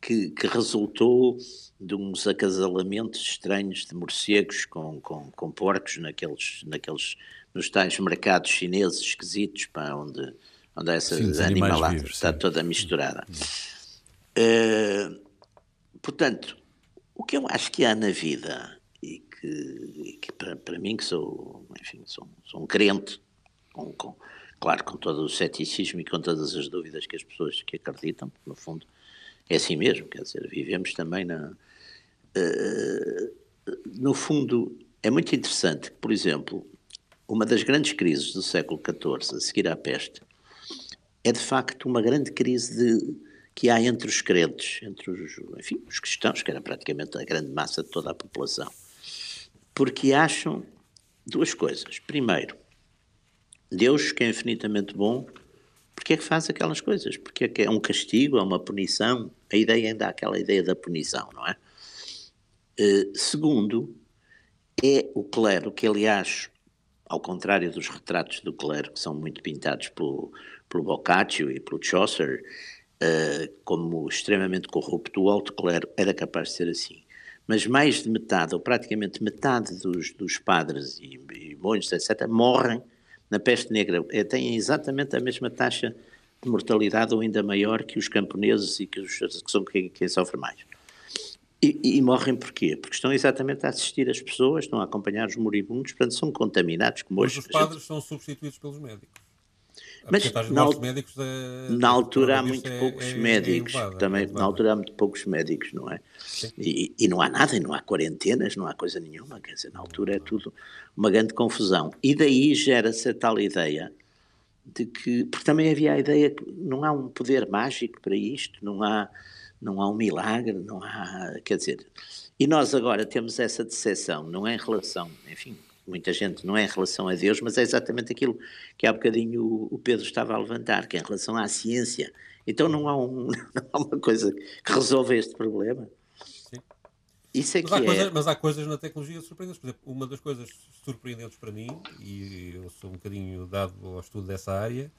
Speaker 2: que, que, resultou de uns acasalamentos estranhos de morcegos com, com, com porcos naqueles, naqueles, nos tais mercados chineses esquisitos, para onde, onde essa sim, animalada está sim. toda misturada. Uh, portanto, o que eu acho que há na vida, e que, e que para, para, mim, que sou, enfim, sou, sou um crente, com, com, claro, com todo o ceticismo e com todas as dúvidas que as pessoas que acreditam, no fundo, é assim mesmo, quer dizer, vivemos também na. Uh, no fundo, é muito interessante que, por exemplo, uma das grandes crises do século XIV, a seguir à peste, é de facto uma grande crise de, que há entre os crentes, entre os, enfim, os cristãos, que era praticamente a grande massa de toda a população, porque acham duas coisas. Primeiro, Deus, que é infinitamente bom, porque é que faz aquelas coisas? Porque é que é um castigo, é uma punição? A ideia ainda há aquela ideia da punição, não é? Uh, segundo, é o clero, que aliás, ao contrário dos retratos do clero, que são muito pintados pelo, pelo Boccaccio e pelo Chaucer, uh, como extremamente corrupto, o alto clero era capaz de ser assim. Mas mais de metade, ou praticamente metade dos, dos padres e, e monges, etc., morrem na peste negra é, têm exatamente a mesma taxa de mortalidade ou ainda maior que os camponeses e que, os, que são quem, quem sofre mais. E, e, morrem porquê? Porque estão exatamente a assistir as pessoas, estão a acompanhar os moribundos, portanto são contaminados como
Speaker 3: Mas
Speaker 2: hoje.
Speaker 3: os padres gente... são substituídos pelos médicos.
Speaker 2: Mas na, médicos da, na altura há muito é, poucos é, médicos, é elevada, também na altura há muito poucos médicos, não é? E, e, não há nada, e não há quarentenas, não há coisa nenhuma, quer dizer, na altura é tudo uma grande confusão. E daí gera-se a tal ideia de que, porque também havia a ideia que não há um poder mágico para isto, não há, não há um milagre, não há, quer dizer, e nós agora temos essa decepção, não é em relação, enfim, muita gente não é em relação a Deus, mas é exatamente aquilo que há bocadinho o Pedro estava a levantar, que é em relação à ciência. Então não há, um, (laughs) não há uma coisa que resolva este problema. Sim. Isso é
Speaker 3: mas,
Speaker 2: que
Speaker 3: há
Speaker 2: é...
Speaker 3: coisa, mas há coisas na tecnologia surpreendentes. Por exemplo, uma das coisas surpreendentes para mim, e eu sou um bocadinho dado ao estudo dessa área,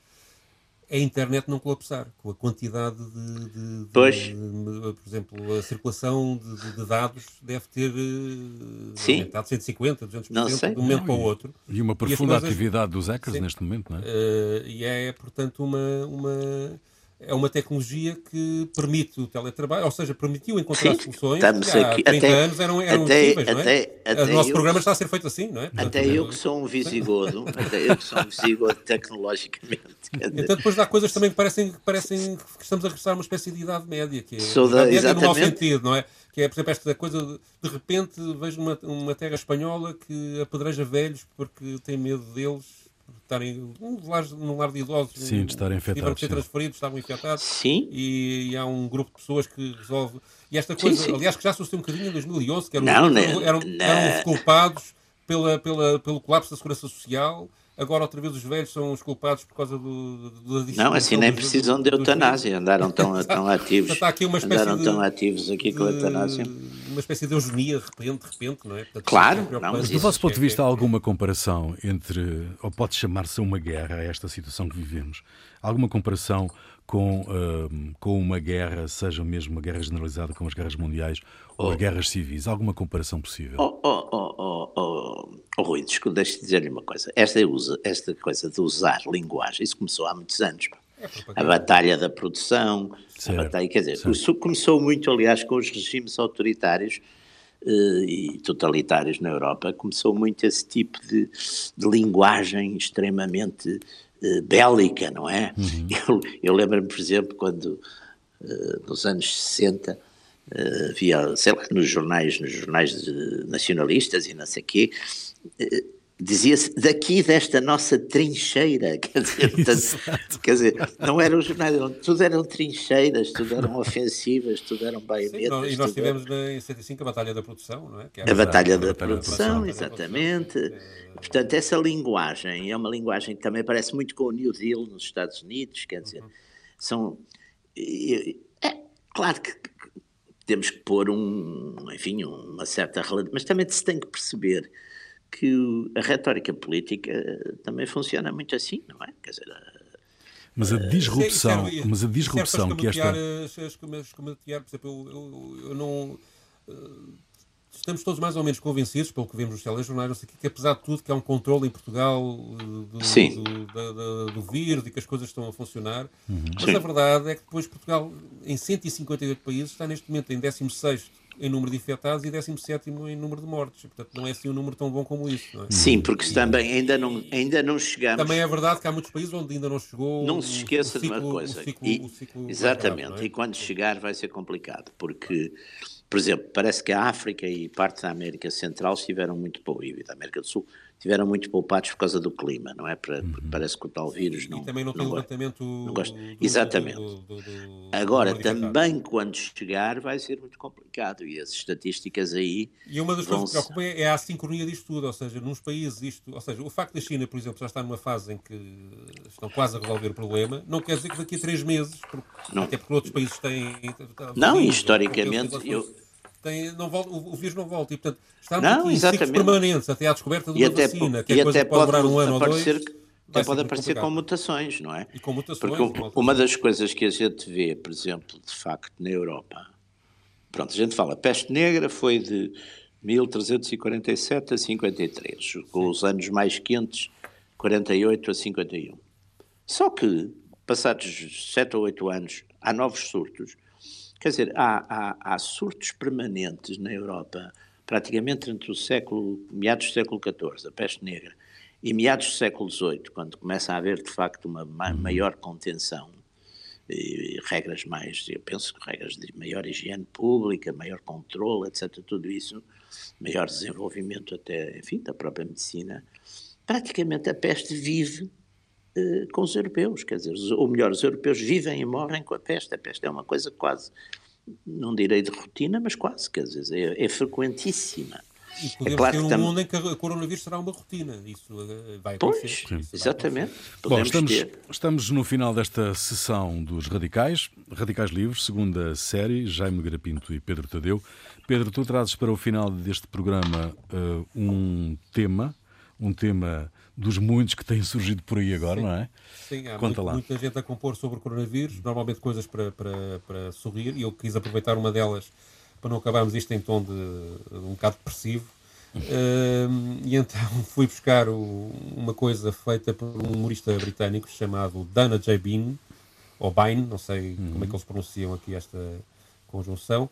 Speaker 3: a internet não colapsar, com a quantidade de, de, de por exemplo, a circulação de, de, dados deve ter uh, aumentado 150, 200% não sei. de um momento não, para o outro.
Speaker 1: E uma profunda e coisas, atividade dos hackers sim, neste momento, não é?
Speaker 3: Uh, e é, portanto, uma, uma é uma tecnologia que permite o teletrabalho, ou seja, permitiu encontrar Sim, soluções que há aqui, 30 até, anos eram, eram até, impossíveis, não é? Até, o nosso programa está a ser feito assim, não é?
Speaker 2: Portanto, até eu que sou um visigodo, (laughs) até eu que sou um visigodo tecnologicamente.
Speaker 3: Então depois há coisas também que parecem, que parecem que estamos a regressar a uma espécie de idade média, que é Sou da, média no mau sentido, não é? Que é, por exemplo, esta coisa de, de repente vejo uma, uma terra espanhola que apedreja velhos porque tem medo deles estarem num lar, num lar de idosos,
Speaker 1: sim, de estarem infectados,
Speaker 3: tiveram que ser transferidos, estavam infectados.
Speaker 2: Sim.
Speaker 3: E, e, há um grupo de pessoas que resolve. E esta coisa, sim, sim. aliás, que já sucedeu um bocadinho em 2011, que eram, não, eram, eram, eram culpados pela, pela, pelo colapso da segurança social agora outra vez os velhos são os culpados por causa do,
Speaker 2: do Não, assim nem precisam de eutanásia, andaram tão, (laughs) tão ativos. Está aqui uma espécie andaram de, tão ativos aqui com a eutanásia.
Speaker 3: Uma espécie de eugenia de repente, de repente, não é? Portanto,
Speaker 2: claro, não,
Speaker 1: mas do vosso ponto de vista, há alguma comparação entre, ou pode chamar-se uma guerra, esta situação que vivemos? Alguma comparação com, uh, com uma guerra, seja mesmo uma guerra generalizada como as guerras mundiais ou oh. as guerras civis? Alguma comparação possível?
Speaker 2: Oh, oh, oh, Rui, deixe-me dizer-lhe uma coisa. Esta, usa, esta coisa de usar linguagem, isso começou há muitos anos. É a batalha da produção, certo, a batalha, quer dizer, isso começou muito, aliás, com os regimes autoritários uh, e totalitários na Europa, começou muito esse tipo de, de linguagem extremamente uh, bélica, não é? Uhum. Eu, eu lembro-me, por exemplo, quando uh, nos anos 60 uh, havia, sei lá, nos jornais, nos jornais nacionalistas e não sei o quê, dizia-se daqui desta nossa trincheira, (laughs) quer dizer, portanto, quer dizer, não eram jornais, eram, tudo eram trincheiras, tudo eram ofensivas, tudo eram baionetas.
Speaker 3: E nós tivemos era... em 75 a Batalha da Produção, não é?
Speaker 2: a, a Batalha da, da Produção, exatamente. Portanto, essa linguagem é uma linguagem que também parece muito com o New Deal nos Estados Unidos, quer dizer, uhum. são... É, claro que temos que pôr um, enfim, uma certa mas também se tem que perceber que a retórica política também funciona muito assim, não é? Quer dizer,
Speaker 1: mas a disrupção, mas a disrupção que esta.
Speaker 3: Por exemplo, eu, eu, eu não. Estamos todos mais ou menos convencidos, pelo que vemos nos telejornais, que, que apesar de tudo, que há um controle em Portugal do, do, do, do, vírus e que as coisas estão a funcionar. Uhum. Mas Sim. a verdade é que depois Portugal, em 158 países, está neste momento em 16 em número de infectados e 17 em número de mortes. Portanto, não é assim um número tão bom como isso. É?
Speaker 2: Sim, porque e, também ainda não, ainda não chegamos.
Speaker 3: Também é verdade que há muitos países onde ainda não chegou.
Speaker 2: Não se esqueça ciclo, de uma coisa. Ciclo, e, exatamente, grave, é? e quando chegar vai ser complicado, porque, por exemplo, parece que a África e parte da América Central estiveram muito pouco, e da América do Sul tiveram muito poupados por causa do clima, não é? Para, uhum. Parece que o tal vírus não.
Speaker 3: E também não tem não levantamento.
Speaker 2: Não gosta. Do, Exatamente. Do, do, Agora, também quando chegar, vai ser muito complicado e as estatísticas aí.
Speaker 3: E uma das coisas que preocupa é, é a sincronia disto tudo, ou seja, nos países isto. Ou seja, o facto da China, por exemplo, já está numa fase em que estão quase a resolver o problema, não quer dizer que daqui a três meses, porque, até porque outros países têm.
Speaker 2: Não, historicamente. Eu,
Speaker 3: tem, não volta, o, o, vírus não volta. E, portanto, estamos não, aqui exatamente. em permanentes até à descoberta de uma até, vacina, que é coisa que pode durar um ano ou dois.
Speaker 2: Até pode aparecer complicado. com mutações, não é?
Speaker 3: E com mutações.
Speaker 2: Porque uma das coisas que a gente vê, por exemplo, de facto, na Europa, pronto, a gente fala, a peste negra foi de 1347 a 53, com os anos mais quentes, 48 a 51. Só que, passados 7 ou 8 anos, há novos surtos Quer dizer, há, há, há surtos permanentes na Europa, praticamente entre o século, meados do século XIV, a peste negra, e meados do século XVIII, quando começa a haver de facto uma uhum. maior contenção e regras mais, eu penso que regras de maior higiene pública, maior controle, etc., tudo isso, maior desenvolvimento até, enfim, da própria medicina, praticamente a peste vive eh, com os europeus, quer dizer, ou melhor, os europeus vivem e morrem com a peste. A peste é uma coisa quase, não direi de rotina, mas quase, quer dizer, é, é frequentíssima.
Speaker 3: E podemos é claro ter um tam... mundo em que a coronavírus será uma rotina. Isso eh, vai acontecer.
Speaker 2: Pois, exatamente.
Speaker 1: Bom, estamos, estamos no final desta sessão dos Radicais, Radicais Livres, segunda série, Jaime Garapinto e Pedro Tadeu. Pedro, tu trazes para o final deste programa uh, um tema, um tema dos muitos que têm surgido por aí agora,
Speaker 3: Sim.
Speaker 1: não é?
Speaker 3: Sim, há muito, muita gente a compor sobre o coronavírus, normalmente coisas para, para, para sorrir, e eu quis aproveitar uma delas para não acabarmos isto em tom de, de um bocado depressivo. Uh, e então (laughs) fui buscar o, uma coisa feita por um humorista britânico chamado Dana J. Bean, ou Bain, não sei uhum. como é que eles pronunciam aqui esta conjunção,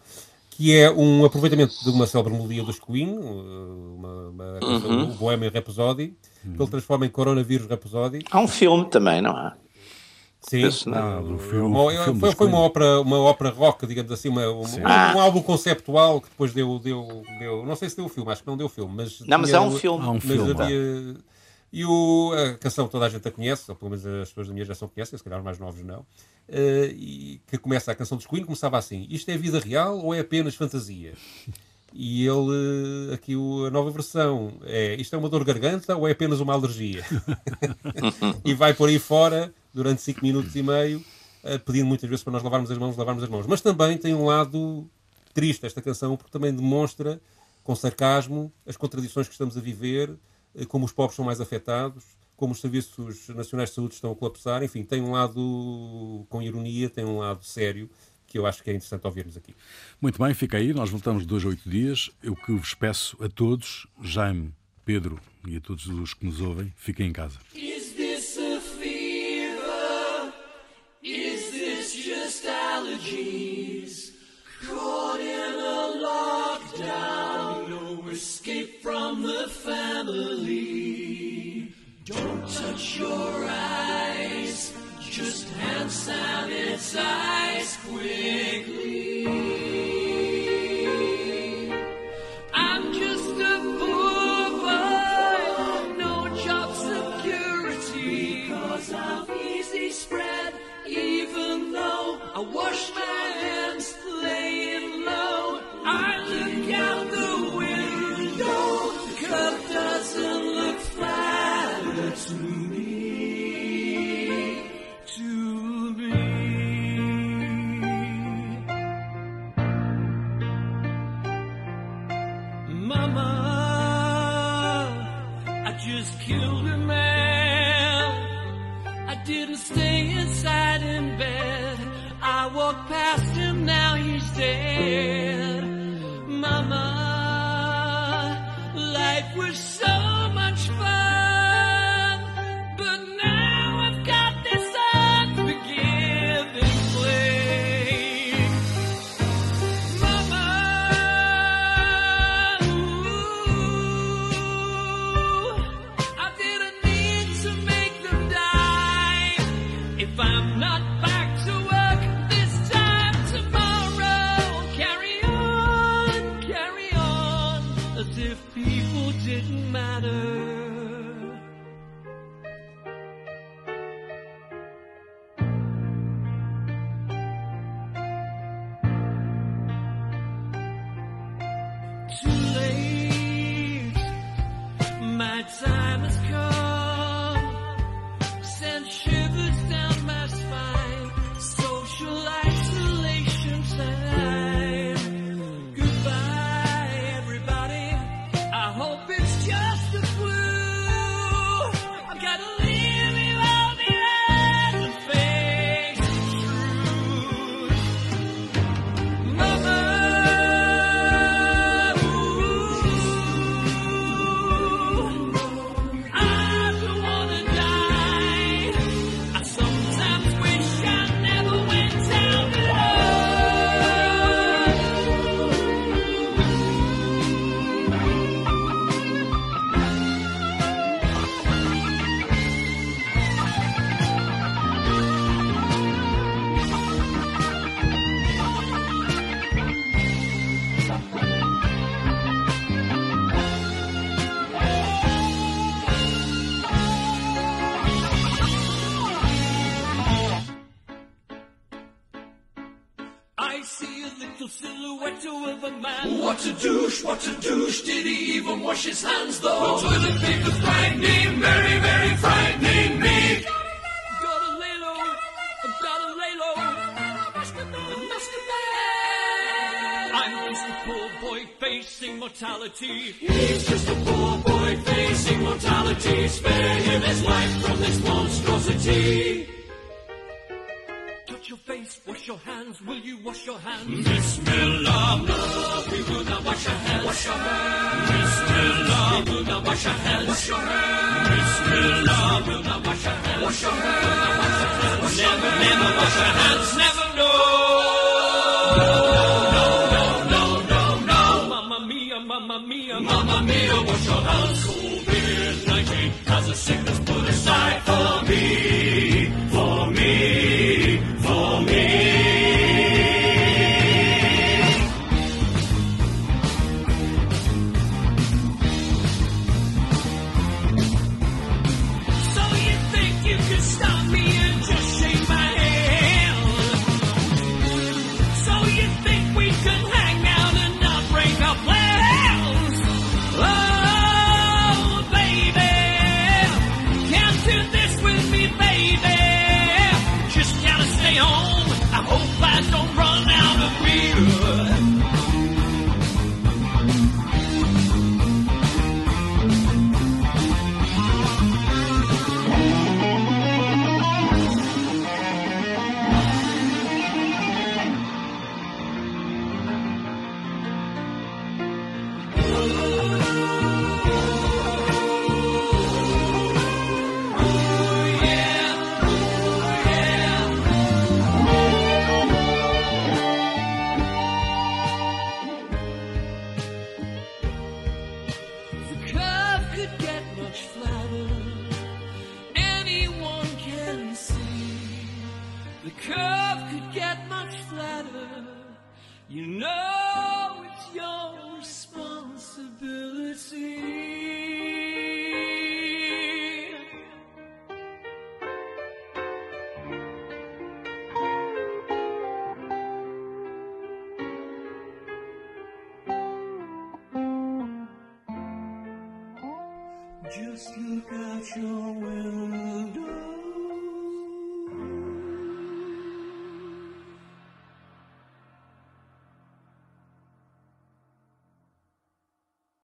Speaker 3: que é um aproveitamento de uma célebre melodia dos Queen, uma, uma canção uhum. do Bohemian Rhapsody, que ele transforma em Coronavírus Rhapsody.
Speaker 2: Há um filme também, não há?
Speaker 3: Sim, não, do filme, uma, filme foi, foi uma ópera, uma ópera rock, digamos assim, uma, um, ah. um, álbum conceptual que depois deu, deu, deu, não sei se deu o filme, acho que não deu o filme, mas
Speaker 2: não, mas há um filme,
Speaker 1: há um filme.
Speaker 3: Havia, e o, a canção toda a gente a conhece, ou pelo menos as pessoas da minha geração conhecem, se calhar os mais novos não, uh, e que começa a canção dos Queen, começava assim: Isto é vida real ou é apenas fantasia? E ele, aqui a nova versão, é isto é uma dor garganta ou é apenas uma alergia? (laughs) e vai por aí fora durante 5 minutos e meio, pedindo muitas vezes para nós lavarmos as mãos, lavarmos as mãos. Mas também tem um lado triste esta canção, porque também demonstra com sarcasmo as contradições que estamos a viver, eh, como os pobres são mais afetados, como os serviços nacionais de saúde estão a colapsar. Enfim, tem um lado com ironia, tem um lado sério que eu acho que é interessante ouvirmos aqui.
Speaker 1: Muito bem, fica aí. Nós voltamos de dois a oito dias. Eu que vos peço a todos, Jaime, Pedro e a todos os que nos ouvem, fiquem em casa. Is this a fever? Is this just allergies? Caught in a lockdown, no escape from the family. Don't touch your eyes. Just hand sanitize quickly. What a
Speaker 6: douche.
Speaker 7: What a douche. Did he even wash his hands though? The toilet paper's frightening, very, very frightening me.
Speaker 6: Gotta lay low, gotta lay low. I'm just a poor boy facing mortality.
Speaker 7: He's just a poor boy facing mortality. Spare him his life from this monstrosity
Speaker 6: face, wash your hands. Will you wash your hands?
Speaker 7: Bismillah, no, we will not wash our hands. Wash your hands. Bismillah, we will not wash our hands. Wash your hands. Bismillah, we will not wash our hands. Wash your hands.
Speaker 6: Never, never wash our hands. Never, no.
Speaker 7: No, no, no, no, no.
Speaker 6: Mamma mia, mamma mia,
Speaker 7: mamma mia, wash your hands. COVID-19 has a sickness put aside for me, for me.